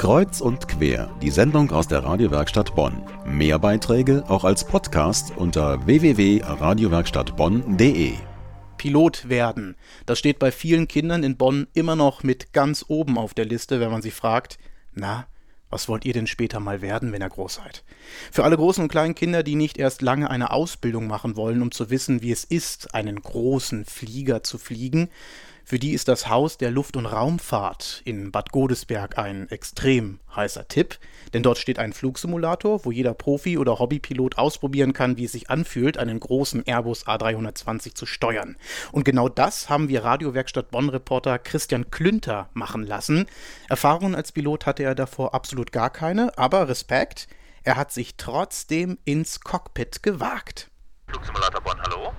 Kreuz und quer, die Sendung aus der Radiowerkstatt Bonn. Mehr Beiträge auch als Podcast unter www.radiowerkstattbonn.de. Pilot werden. Das steht bei vielen Kindern in Bonn immer noch mit ganz oben auf der Liste, wenn man sie fragt, na, was wollt ihr denn später mal werden, wenn ihr groß seid? Für alle großen und kleinen Kinder, die nicht erst lange eine Ausbildung machen wollen, um zu wissen, wie es ist, einen großen Flieger zu fliegen, für die ist das Haus der Luft- und Raumfahrt in Bad Godesberg ein extrem heißer Tipp, denn dort steht ein Flugsimulator, wo jeder Profi oder Hobbypilot ausprobieren kann, wie es sich anfühlt, einen großen Airbus A320 zu steuern. Und genau das haben wir Radiowerkstatt Bonn-Reporter Christian Klünter machen lassen. Erfahrungen als Pilot hatte er davor absolut gar keine, aber Respekt, er hat sich trotzdem ins Cockpit gewagt. Flugsimulator Bonn, hallo?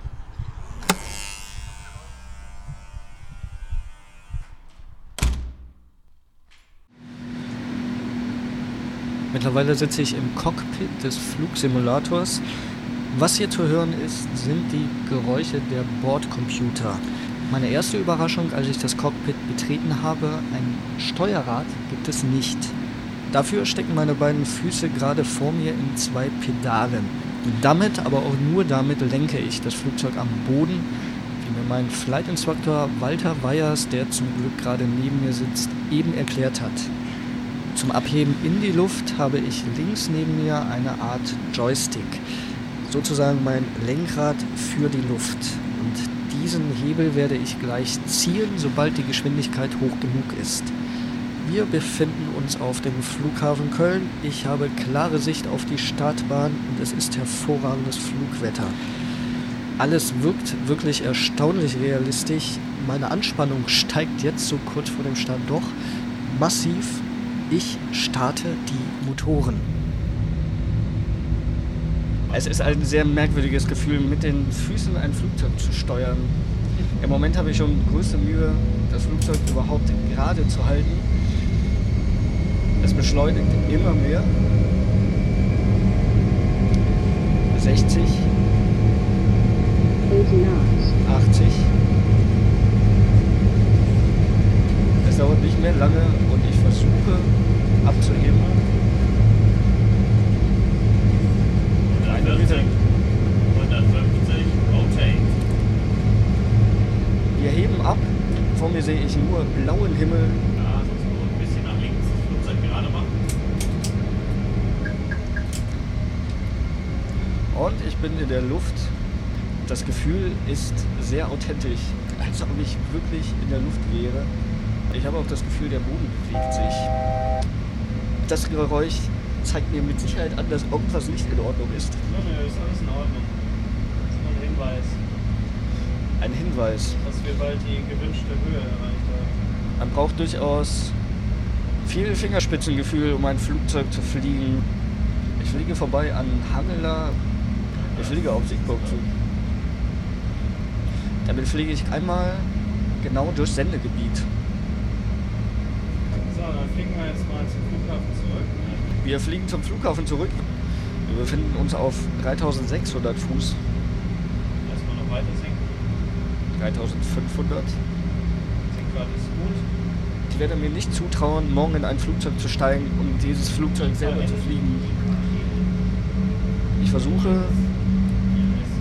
Mittlerweile sitze ich im Cockpit des Flugsimulators. Was hier zu hören ist, sind die Geräusche der Bordcomputer. Meine erste Überraschung, als ich das Cockpit betreten habe, ein Steuerrad gibt es nicht. Dafür stecken meine beiden Füße gerade vor mir in zwei Pedalen. Damit, aber auch nur damit, lenke ich das Flugzeug am Boden, wie mir mein Flight Instructor Walter Weyers, der zum Glück gerade neben mir sitzt, eben erklärt hat. Zum Abheben in die Luft habe ich links neben mir eine Art Joystick, sozusagen mein Lenkrad für die Luft. Und diesen Hebel werde ich gleich ziehen, sobald die Geschwindigkeit hoch genug ist. Wir befinden uns auf dem Flughafen Köln. Ich habe klare Sicht auf die Startbahn und es ist hervorragendes Flugwetter. Alles wirkt wirklich erstaunlich realistisch. Meine Anspannung steigt jetzt so kurz vor dem Start doch massiv ich starte die Motoren. Es ist ein sehr merkwürdiges Gefühl, mit den Füßen ein Flugzeug zu steuern. Im Moment habe ich schon größte Mühe, das Flugzeug überhaupt gerade zu halten. Es beschleunigt immer mehr. 60. 80. Es dauert nicht mehr lange und ich versuche heben ab. Vor mir sehe ich nur blauen Himmel. Ja, sonst nur ein bisschen nach links das Flugzeug gerade machen. Und ich bin in der Luft. Das Gefühl ist sehr authentisch, als ob ich wirklich in der Luft wäre. Ich habe auch das Gefühl, der Boden bewegt sich. Das Geräusch zeigt mir mit Sicherheit an, dass irgendwas nicht in Ordnung ist. Nö, nö, ist alles in Ordnung. Das ist nur ein Hinweis, Ein Hinweis. dass wir bald die gewünschte Höhe erreicht haben. Man braucht durchaus viel Fingerspitzengefühl, um ein Flugzeug zu fliegen. Ich fliege vorbei an Hangela. Ich fliege auf Siegburg zu. Damit fliege ich einmal genau durchs Sendegebiet. So, dann fliegen wir jetzt mal zum Flughafen zurück. Wir fliegen zum Flughafen zurück. Wir befinden uns auf 3600 Fuß, Erstmal noch weiter sinken. 3500. Sinkgrad ist gut. Ich werde mir nicht zutrauen, morgen in ein Flugzeug zu steigen und dieses Flugzeug selber zu fliegen. Ich versuche,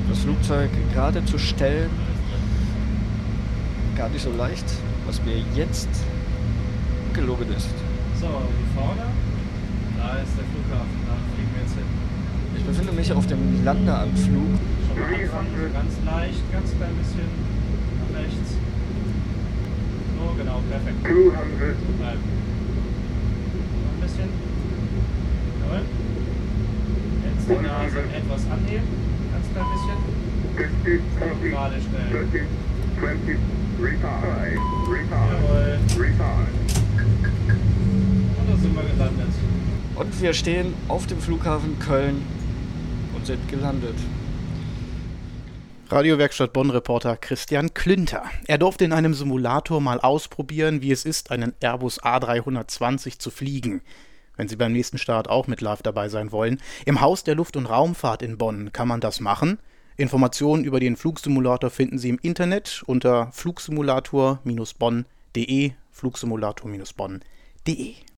das Flugzeug gerade zu stellen. Gar nicht so leicht, was mir jetzt gelungen ist. So, wie vorne? Da ist der Flughafen, da fliegen wir jetzt hin. Ich befinde mich auf dem Landeanflug. Schon mal anfangen, so ganz leicht, ganz klein bisschen rechts. So, genau, perfekt. 200, Bleiben. Noch ein bisschen. Jawohl. Jetzt die Nase etwas anheben, ganz klein bisschen. 50, 40, Gerade stellen. 30, 20, retard, retard, Jawohl. Und da sind wir gelandet. Und wir stehen auf dem Flughafen Köln und sind gelandet. Radiowerkstatt Bonn-Reporter Christian Klünter. Er durfte in einem Simulator mal ausprobieren, wie es ist, einen Airbus A320 zu fliegen. Wenn Sie beim nächsten Start auch mit live dabei sein wollen. Im Haus der Luft- und Raumfahrt in Bonn kann man das machen. Informationen über den Flugsimulator finden Sie im Internet unter flugsimulator-bonn.de, flugsimulator-bonn.de.